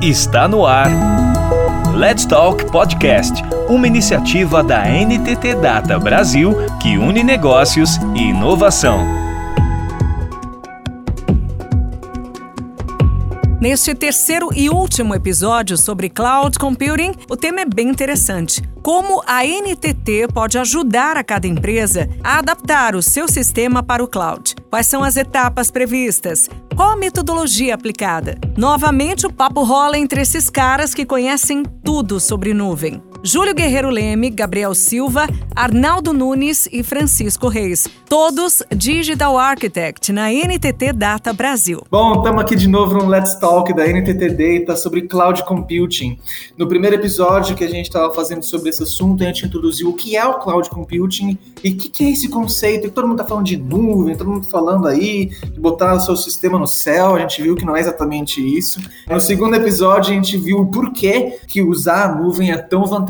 Está no ar. Let's Talk Podcast, uma iniciativa da NTT Data Brasil que une negócios e inovação. Neste terceiro e último episódio sobre cloud computing, o tema é bem interessante. Como a NTT pode ajudar a cada empresa a adaptar o seu sistema para o cloud? Quais são as etapas previstas? Qual a metodologia aplicada? Novamente, o papo rola entre esses caras que conhecem tudo sobre nuvem. Júlio Guerreiro Leme, Gabriel Silva, Arnaldo Nunes e Francisco Reis. Todos Digital Architect na NTT Data Brasil. Bom, estamos aqui de novo no Let's Talk da NTT Data sobre Cloud Computing. No primeiro episódio que a gente estava fazendo sobre esse assunto, a gente introduziu o que é o Cloud Computing e o que, que, é esse conceito. E todo mundo está falando de nuvem, todo mundo falando aí de botar o seu sistema no céu, a gente viu que não é exatamente isso. No segundo episódio, a gente viu o porquê que usar a nuvem é tão vantajoso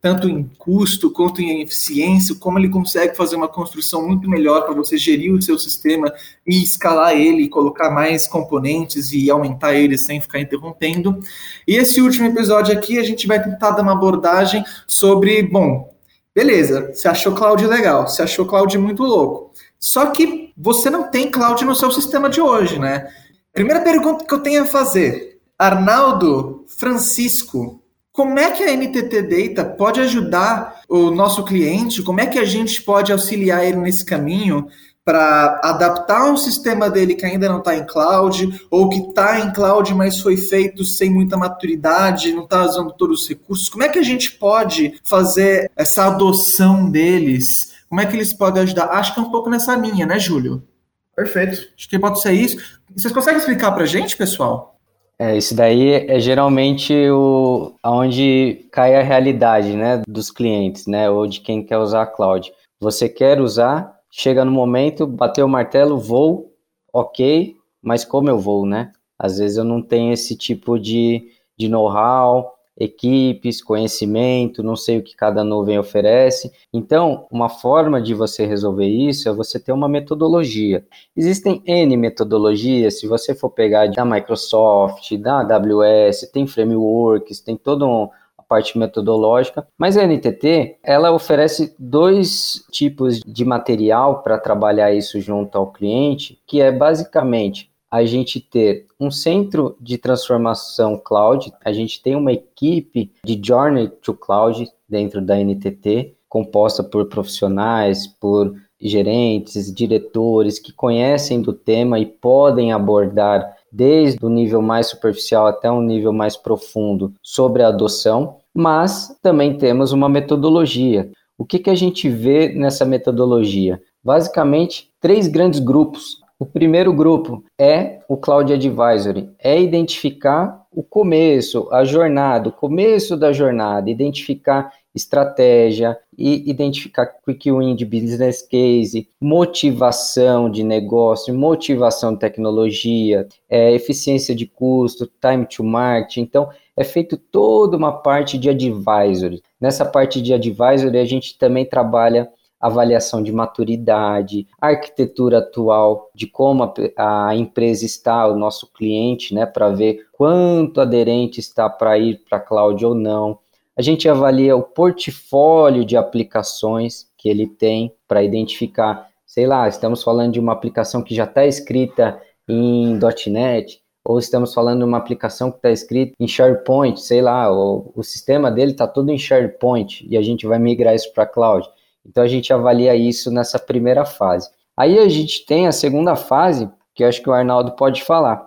tanto em custo quanto em eficiência, como ele consegue fazer uma construção muito melhor para você gerir o seu sistema e escalar ele, colocar mais componentes e aumentar ele sem ficar interrompendo. E esse último episódio aqui a gente vai tentar dar uma abordagem sobre, bom, beleza, você achou cloud legal, você achou cloud muito louco. Só que você não tem cloud no seu sistema de hoje, né? Primeira pergunta que eu tenho a fazer. Arnaldo Francisco, como é que a NTT Data pode ajudar o nosso cliente? Como é que a gente pode auxiliar ele nesse caminho para adaptar um sistema dele que ainda não está em cloud, ou que está em cloud, mas foi feito sem muita maturidade, não está usando todos os recursos? Como é que a gente pode fazer essa adoção deles? Como é que eles podem ajudar? Acho que é um pouco nessa linha, né, Júlio? Perfeito. Acho que pode ser isso. Vocês conseguem explicar para a gente, pessoal? É, isso daí é geralmente o onde cai a realidade, né, dos clientes, né, ou de quem quer usar a cloud. Você quer usar, chega no momento, bateu o martelo, vou, ok, mas como eu vou, né? Às vezes eu não tenho esse tipo de, de know-how, equipes, conhecimento, não sei o que cada nuvem oferece. Então, uma forma de você resolver isso é você ter uma metodologia. Existem N metodologias, se você for pegar da Microsoft, da AWS, tem frameworks, tem toda um, parte metodológica, mas a NTT, ela oferece dois tipos de material para trabalhar isso junto ao cliente, que é basicamente a gente ter um centro de transformação cloud, a gente tem uma equipe de Journey to Cloud dentro da NTT, composta por profissionais, por gerentes, diretores que conhecem do tema e podem abordar desde o nível mais superficial até um nível mais profundo sobre a adoção, mas também temos uma metodologia. O que, que a gente vê nessa metodologia? Basicamente, três grandes grupos o primeiro grupo é o Cloud Advisory, é identificar o começo, a jornada, o começo da jornada, identificar estratégia e identificar quick win de business case, motivação de negócio, motivação de tecnologia, é, eficiência de custo, time to market. Então, é feito toda uma parte de advisory. Nessa parte de advisory, a gente também trabalha avaliação de maturidade, arquitetura atual de como a, a empresa está, o nosso cliente, né, para ver quanto aderente está para ir para a cloud ou não. A gente avalia o portfólio de aplicações que ele tem para identificar, sei lá, estamos falando de uma aplicação que já está escrita em .NET, ou estamos falando de uma aplicação que está escrita em SharePoint, sei lá, o, o sistema dele está todo em SharePoint e a gente vai migrar isso para a cloud. Então a gente avalia isso nessa primeira fase. Aí a gente tem a segunda fase, que acho que o Arnaldo pode falar.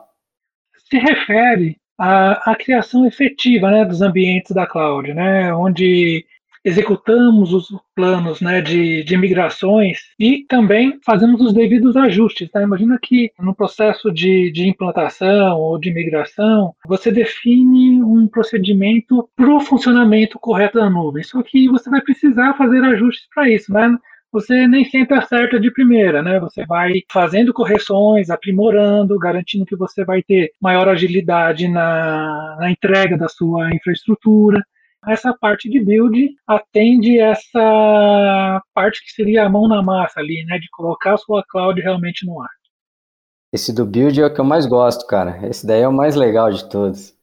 Se refere à, à criação efetiva né, dos ambientes da cloud, né, onde executamos os planos né, de, de migrações e também fazemos os devidos ajustes. Tá? Imagina que no processo de, de implantação ou de migração, você define um procedimento para o funcionamento correto da nuvem. Só que você vai precisar fazer ajustes para isso. Né? você nem sempre acerta de primeira, né? Você vai fazendo correções, aprimorando, garantindo que você vai ter maior agilidade na, na entrega da sua infraestrutura essa parte de build atende essa parte que seria a mão na massa ali, né, de colocar a sua cloud realmente no ar. Esse do build é o que eu mais gosto, cara. Esse daí é o mais legal de todos.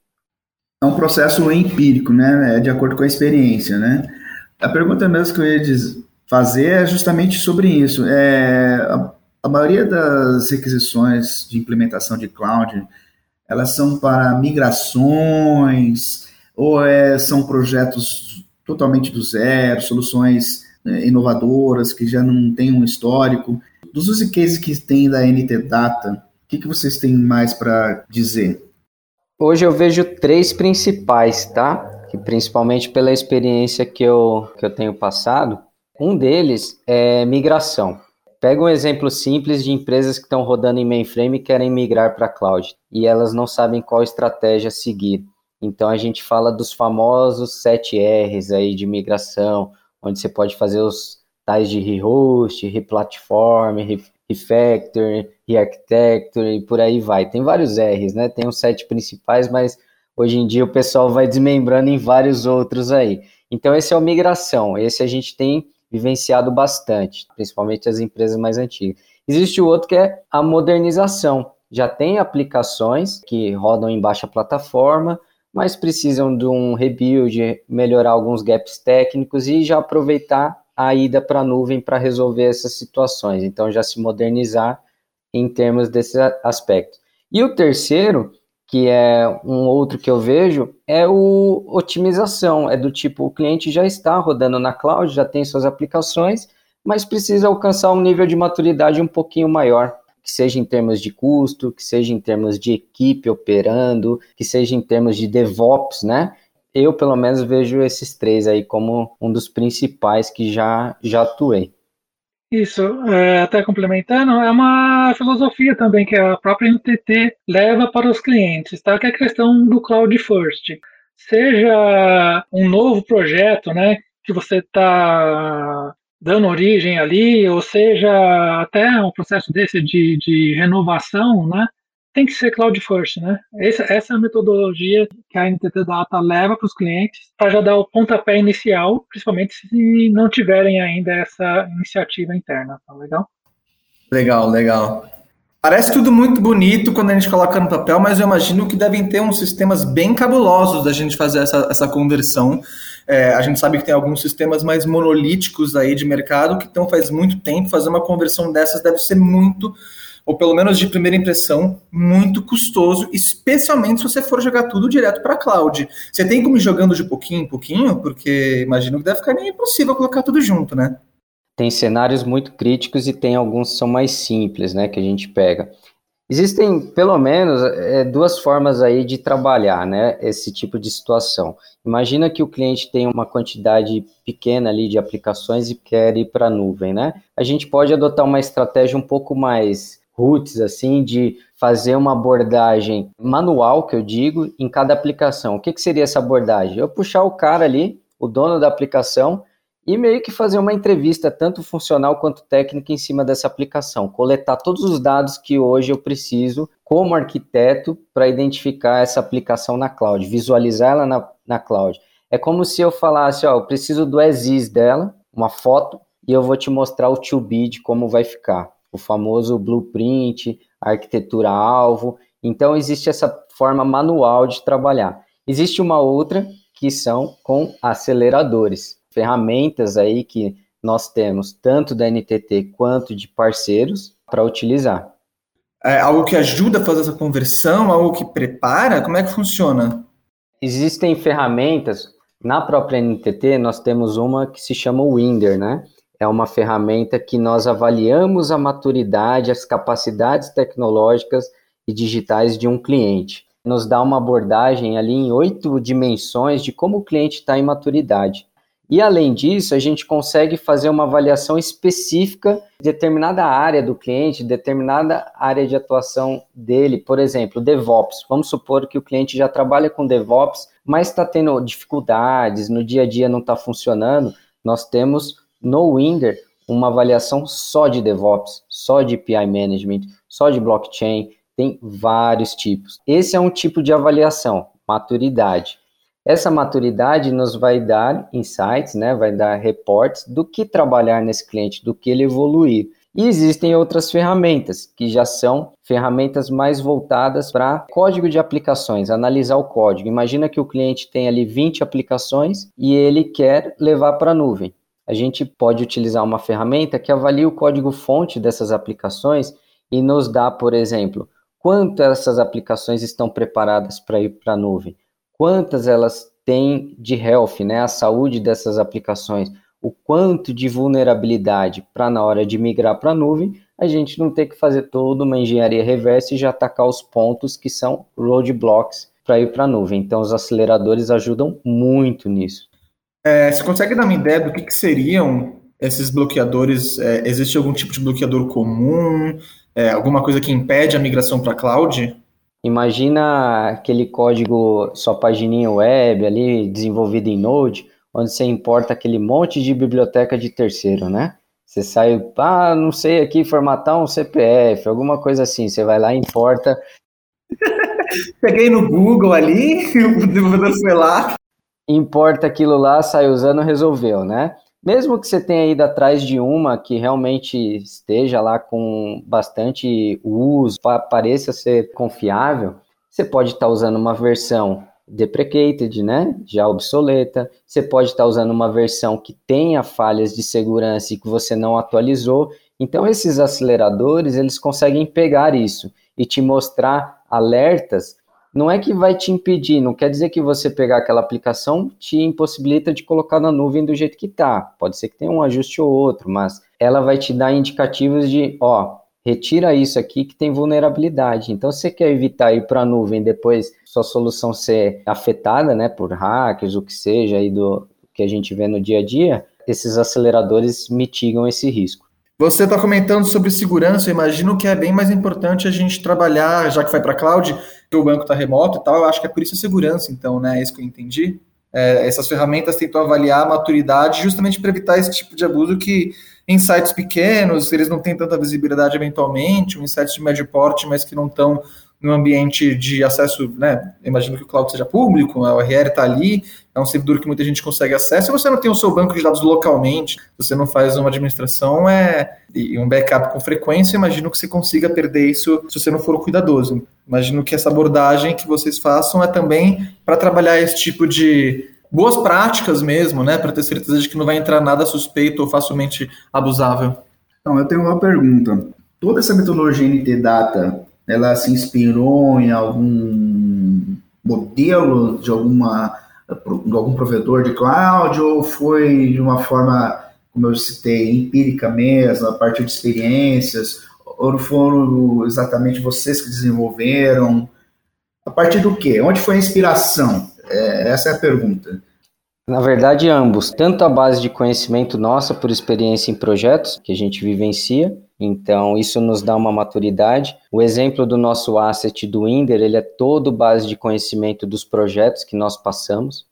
é um processo empírico, né? É de acordo com a experiência, né? A pergunta mesmo que eu ia fazer é justamente sobre isso. É, a, a maioria das requisições de implementação de cloud, elas são para migrações ou é, são projetos totalmente do zero, soluções é, inovadoras que já não têm um histórico. Dos use cases que tem da NT Data, o que, que vocês têm mais para dizer? Hoje eu vejo três principais, tá? Que principalmente pela experiência que eu, que eu tenho passado. Um deles é migração. Pega um exemplo simples de empresas que estão rodando em mainframe e querem migrar para cloud e elas não sabem qual estratégia seguir. Então a gente fala dos famosos 7 R's aí de migração, onde você pode fazer os tais de rehost, replatform, refactor, rearchitecture e por aí vai. Tem vários R's, né? Tem os sete principais, mas hoje em dia o pessoal vai desmembrando em vários outros aí. Então esse é o migração, esse a gente tem vivenciado bastante, principalmente as empresas mais antigas. Existe o outro que é a modernização. Já tem aplicações que rodam em baixa plataforma, mas precisam de um rebuild, melhorar alguns gaps técnicos e já aproveitar a ida para a nuvem para resolver essas situações. Então, já se modernizar em termos desse aspecto. E o terceiro, que é um outro que eu vejo, é o otimização. É do tipo, o cliente já está rodando na cloud, já tem suas aplicações, mas precisa alcançar um nível de maturidade um pouquinho maior, que seja em termos de custo, que seja em termos de equipe operando, que seja em termos de DevOps, né? eu pelo menos vejo esses três aí como um dos principais que já, já atuei. Isso, é, até complementando, é uma filosofia também que a própria NTT leva para os clientes, tá? que é a questão do Cloud First. Seja um novo projeto né, que você está dando origem ali, ou seja até um processo desse de, de renovação, né, tem que ser cloud first, né? Essa, essa é a metodologia que a NTT Data leva para os clientes para já dar o pontapé inicial, principalmente se não tiverem ainda essa iniciativa interna, tá legal? Legal, legal. Parece tudo muito bonito quando a gente coloca no papel, mas eu imagino que devem ter uns sistemas bem cabulosos da gente fazer essa, essa conversão. É, a gente sabe que tem alguns sistemas mais monolíticos aí de mercado que estão faz muito tempo. Fazer uma conversão dessas deve ser muito ou pelo menos de primeira impressão, muito custoso, especialmente se você for jogar tudo direto para a cloud. Você tem como ir jogando de pouquinho em pouquinho, porque imagino que deve ficar nem impossível colocar tudo junto, né? Tem cenários muito críticos e tem alguns que são mais simples, né, que a gente pega. Existem, pelo menos, é, duas formas aí de trabalhar, né, esse tipo de situação. Imagina que o cliente tem uma quantidade pequena ali de aplicações e quer ir para a nuvem, né? A gente pode adotar uma estratégia um pouco mais roots, assim, de fazer uma abordagem manual, que eu digo, em cada aplicação. O que, que seria essa abordagem? Eu puxar o cara ali, o dono da aplicação, e meio que fazer uma entrevista, tanto funcional quanto técnica, em cima dessa aplicação. Coletar todos os dados que hoje eu preciso, como arquiteto, para identificar essa aplicação na cloud, visualizar ela na, na cloud. É como se eu falasse, ó, eu preciso do ESIS dela, uma foto, e eu vou te mostrar o to-be de como vai ficar o famoso blueprint, arquitetura-alvo. Então, existe essa forma manual de trabalhar. Existe uma outra que são com aceleradores, ferramentas aí que nós temos, tanto da NTT quanto de parceiros, para utilizar. É algo que ajuda a fazer essa conversão, algo que prepara? Como é que funciona? Existem ferramentas, na própria NTT nós temos uma que se chama Winder, né? é uma ferramenta que nós avaliamos a maturidade, as capacidades tecnológicas e digitais de um cliente. Nos dá uma abordagem ali em oito dimensões de como o cliente está em maturidade. E além disso, a gente consegue fazer uma avaliação específica de determinada área do cliente, determinada área de atuação dele. Por exemplo, DevOps. Vamos supor que o cliente já trabalha com DevOps, mas está tendo dificuldades, no dia a dia não está funcionando. Nós temos no Winder uma avaliação só de DevOps, só de API Management, só de blockchain, tem vários tipos. Esse é um tipo de avaliação, maturidade. Essa maturidade nos vai dar insights, né, vai dar reportes do que trabalhar nesse cliente, do que ele evoluir. E existem outras ferramentas que já são ferramentas mais voltadas para código de aplicações, analisar o código. Imagina que o cliente tem ali 20 aplicações e ele quer levar para a nuvem. A gente pode utilizar uma ferramenta que avalia o código-fonte dessas aplicações e nos dá, por exemplo, quanto essas aplicações estão preparadas para ir para a nuvem, quantas elas têm de health, né, a saúde dessas aplicações, o quanto de vulnerabilidade para na hora de migrar para a nuvem, a gente não ter que fazer toda uma engenharia reversa e já atacar os pontos que são roadblocks para ir para a nuvem. Então, os aceleradores ajudam muito nisso. É, você consegue dar uma ideia do que, que seriam esses bloqueadores? É, existe algum tipo de bloqueador comum? É, alguma coisa que impede a migração para cloud? Imagina aquele código, sua pagininha web ali, desenvolvido em Node, onde você importa aquele monte de biblioteca de terceiro, né? Você sai, ah, não sei aqui, formatar um CPF, alguma coisa assim. Você vai lá e importa. Peguei no Google ali, o desenvolvedor foi lá. Importa aquilo lá, sai usando, resolveu, né? Mesmo que você tenha ido atrás de uma que realmente esteja lá com bastante uso, pareça ser confiável, você pode estar tá usando uma versão deprecated, né, já obsoleta. Você pode estar tá usando uma versão que tenha falhas de segurança e que você não atualizou. Então esses aceleradores, eles conseguem pegar isso e te mostrar alertas não é que vai te impedir, não quer dizer que você pegar aquela aplicação te impossibilita de colocar na nuvem do jeito que tá. Pode ser que tenha um ajuste ou outro, mas ela vai te dar indicativos de, ó, retira isso aqui que tem vulnerabilidade. Então, você quer evitar ir para a nuvem depois sua solução ser afetada, né, por hackers, o que seja aí do que a gente vê no dia a dia, esses aceleradores mitigam esse risco. Você está comentando sobre segurança, eu imagino que é bem mais importante a gente trabalhar, já que vai para cloud, que o banco está remoto e tal, eu acho que é por isso a segurança, então, né? É isso que eu entendi. É, essas ferramentas tentam avaliar a maturidade justamente para evitar esse tipo de abuso que em sites pequenos, eles não têm tanta visibilidade eventualmente, ou em sites de médio porte, mas que não estão no ambiente de acesso, né? Imagino que o cloud seja público, a URL está ali, é um servidor que muita gente consegue acesso, e você não tem o seu banco de dados localmente, você não faz uma administração é, e um backup com frequência, imagino que você consiga perder isso se você não for cuidadoso. Imagino que essa abordagem que vocês façam é também para trabalhar esse tipo de boas práticas mesmo, né? Para ter certeza de que não vai entrar nada suspeito ou facilmente abusável. Então, eu tenho uma pergunta. Toda essa metodologia NT Data ela se inspirou em algum modelo de alguma de algum provedor de cloud ou foi de uma forma, como eu citei, empírica mesmo, a partir de experiências, ou foram exatamente vocês que desenvolveram? A partir do quê? Onde foi a inspiração? É, essa é a pergunta. Na verdade, ambos. Tanto a base de conhecimento nossa por experiência em projetos que a gente vivencia, então, isso nos dá uma maturidade. O exemplo do nosso asset do Inder, ele é todo base de conhecimento dos projetos que nós passamos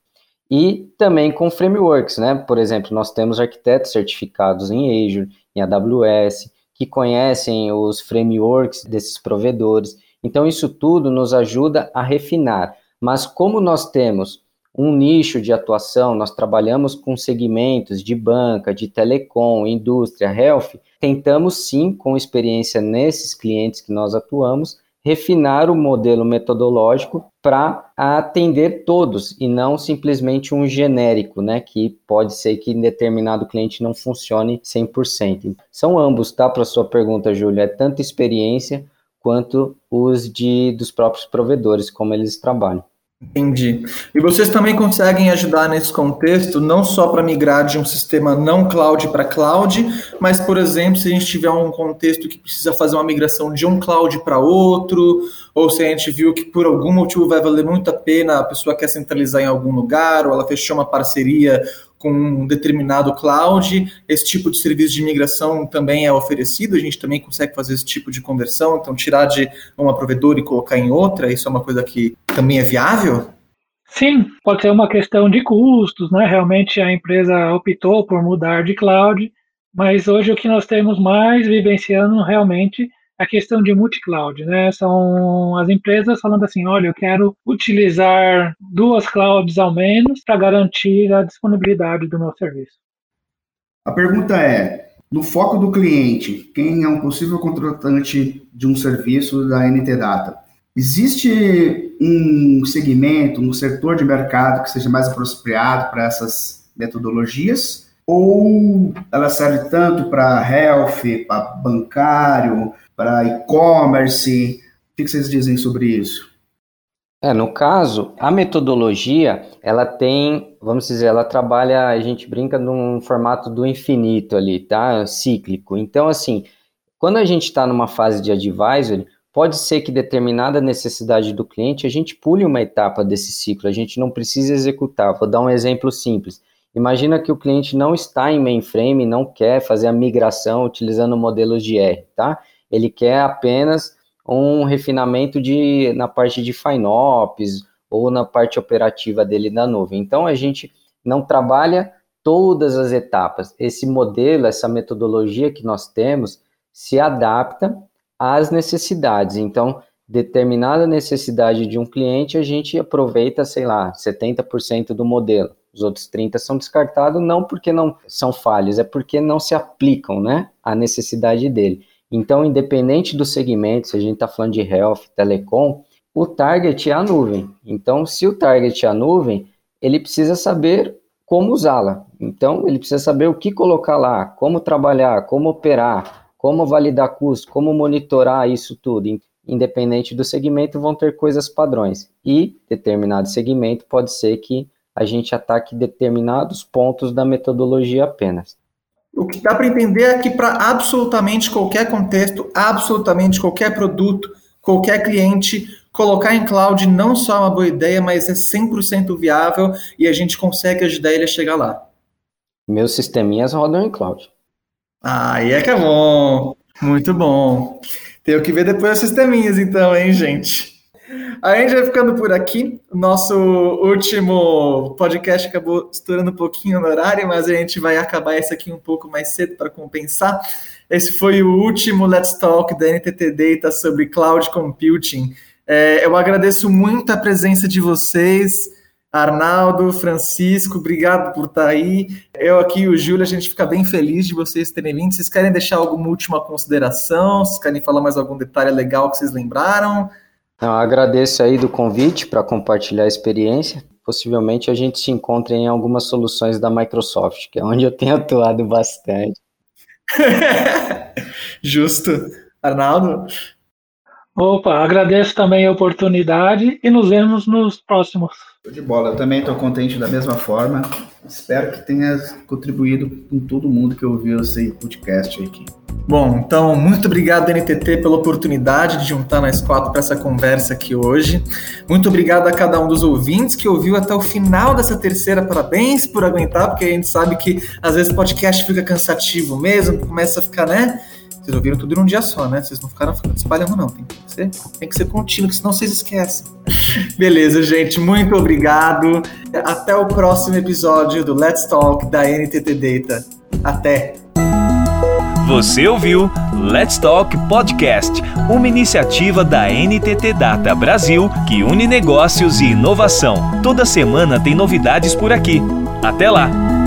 e também com frameworks, né? Por exemplo, nós temos arquitetos certificados em Azure, em AWS, que conhecem os frameworks desses provedores. Então, isso tudo nos ajuda a refinar. Mas como nós temos um nicho de atuação, nós trabalhamos com segmentos de banca, de telecom, indústria, health, tentamos sim, com experiência nesses clientes que nós atuamos, refinar o modelo metodológico para atender todos e não simplesmente um genérico, né, que pode ser que em determinado cliente não funcione 100%. São ambos, tá, para sua pergunta, Júlia, é tanto experiência quanto os de dos próprios provedores, como eles trabalham. Entendi. E vocês também conseguem ajudar nesse contexto, não só para migrar de um sistema não cloud para cloud, mas, por exemplo, se a gente tiver um contexto que precisa fazer uma migração de um cloud para outro, ou se a gente viu que por algum motivo vai valer muito a pena, a pessoa quer centralizar em algum lugar, ou ela fechou uma parceria com um determinado cloud, esse tipo de serviço de migração também é oferecido, a gente também consegue fazer esse tipo de conversão, então tirar de uma provedora e colocar em outra, isso é uma coisa que também é viável? Sim, pode ser uma questão de custos, né? Realmente a empresa optou por mudar de cloud, mas hoje o que nós temos mais vivenciando realmente a questão de multi-cloud, né? São as empresas falando assim, olha, eu quero utilizar duas clouds ao menos para garantir a disponibilidade do meu serviço. A pergunta é, no foco do cliente, quem é um possível contratante de um serviço da NT Data, existe um segmento, um setor de mercado que seja mais apropriado para essas metodologias? Ou ela serve tanto para health, para bancário, para e-commerce? O que vocês dizem sobre isso? É, no caso, a metodologia, ela tem, vamos dizer, ela trabalha, a gente brinca num formato do infinito ali, tá? Cíclico. Então, assim, quando a gente está numa fase de advisory, pode ser que determinada necessidade do cliente, a gente pule uma etapa desse ciclo, a gente não precisa executar. Vou dar um exemplo simples. Imagina que o cliente não está em mainframe, não quer fazer a migração utilizando modelos de R, tá? Ele quer apenas um refinamento de, na parte de FinOps ou na parte operativa dele da nuvem. Então, a gente não trabalha todas as etapas. Esse modelo, essa metodologia que nós temos, se adapta às necessidades. Então, determinada necessidade de um cliente, a gente aproveita, sei lá, 70% do modelo. Os outros 30 são descartados não porque não são falhos, é porque não se aplicam, né, à necessidade dele. Então, independente do segmento, se a gente está falando de health, telecom, o target é a nuvem. Então, se o target é a nuvem, ele precisa saber como usá-la. Então, ele precisa saber o que colocar lá, como trabalhar, como operar, como validar custo, como monitorar isso tudo. Independente do segmento, vão ter coisas padrões. E determinado segmento pode ser que a gente ataque determinados pontos da metodologia apenas. O que dá para entender é que para absolutamente qualquer contexto, absolutamente qualquer produto, qualquer cliente, colocar em cloud não só é uma boa ideia, mas é 100% viável e a gente consegue ajudar ele a chegar lá. Meus sisteminhas rodam em cloud. Aí é que é bom. Muito bom. Tenho que ver depois os sisteminhas então, hein, gente? A gente vai ficando por aqui. Nosso último podcast acabou estourando um pouquinho no horário, mas a gente vai acabar esse aqui um pouco mais cedo para compensar. Esse foi o último Let's Talk da NTT Data sobre Cloud Computing. É, eu agradeço muito a presença de vocês. Arnaldo, Francisco, obrigado por estar aí. Eu aqui o Júlio, a gente fica bem feliz de vocês terem vindo. Vocês querem deixar alguma última consideração? Vocês querem falar mais algum detalhe legal que vocês lembraram? Então, agradeço aí do convite para compartilhar a experiência. Possivelmente a gente se encontre em algumas soluções da Microsoft, que é onde eu tenho atuado bastante. Justo. Arnaldo? Opa, agradeço também a oportunidade e nos vemos nos próximos. De bola, eu também estou contente da mesma forma. Espero que tenha contribuído com todo mundo que ouviu esse podcast aqui. Bom, então, muito obrigado, NTT, pela oportunidade de juntar nós quatro para essa conversa aqui hoje. Muito obrigado a cada um dos ouvintes que ouviu até o final dessa terceira. Parabéns por aguentar, porque a gente sabe que às vezes o podcast fica cansativo mesmo, começa a ficar, né? Vocês ouviram tudo num dia só, né? Vocês não ficaram espalhando, não. Tem que ser, tem que ser contínuo, senão vocês esquecem. Beleza, gente. Muito obrigado. Até o próximo episódio do Let's Talk da NTT Data. Até! Você ouviu Let's Talk Podcast, uma iniciativa da NTT Data Brasil que une negócios e inovação. Toda semana tem novidades por aqui. Até lá!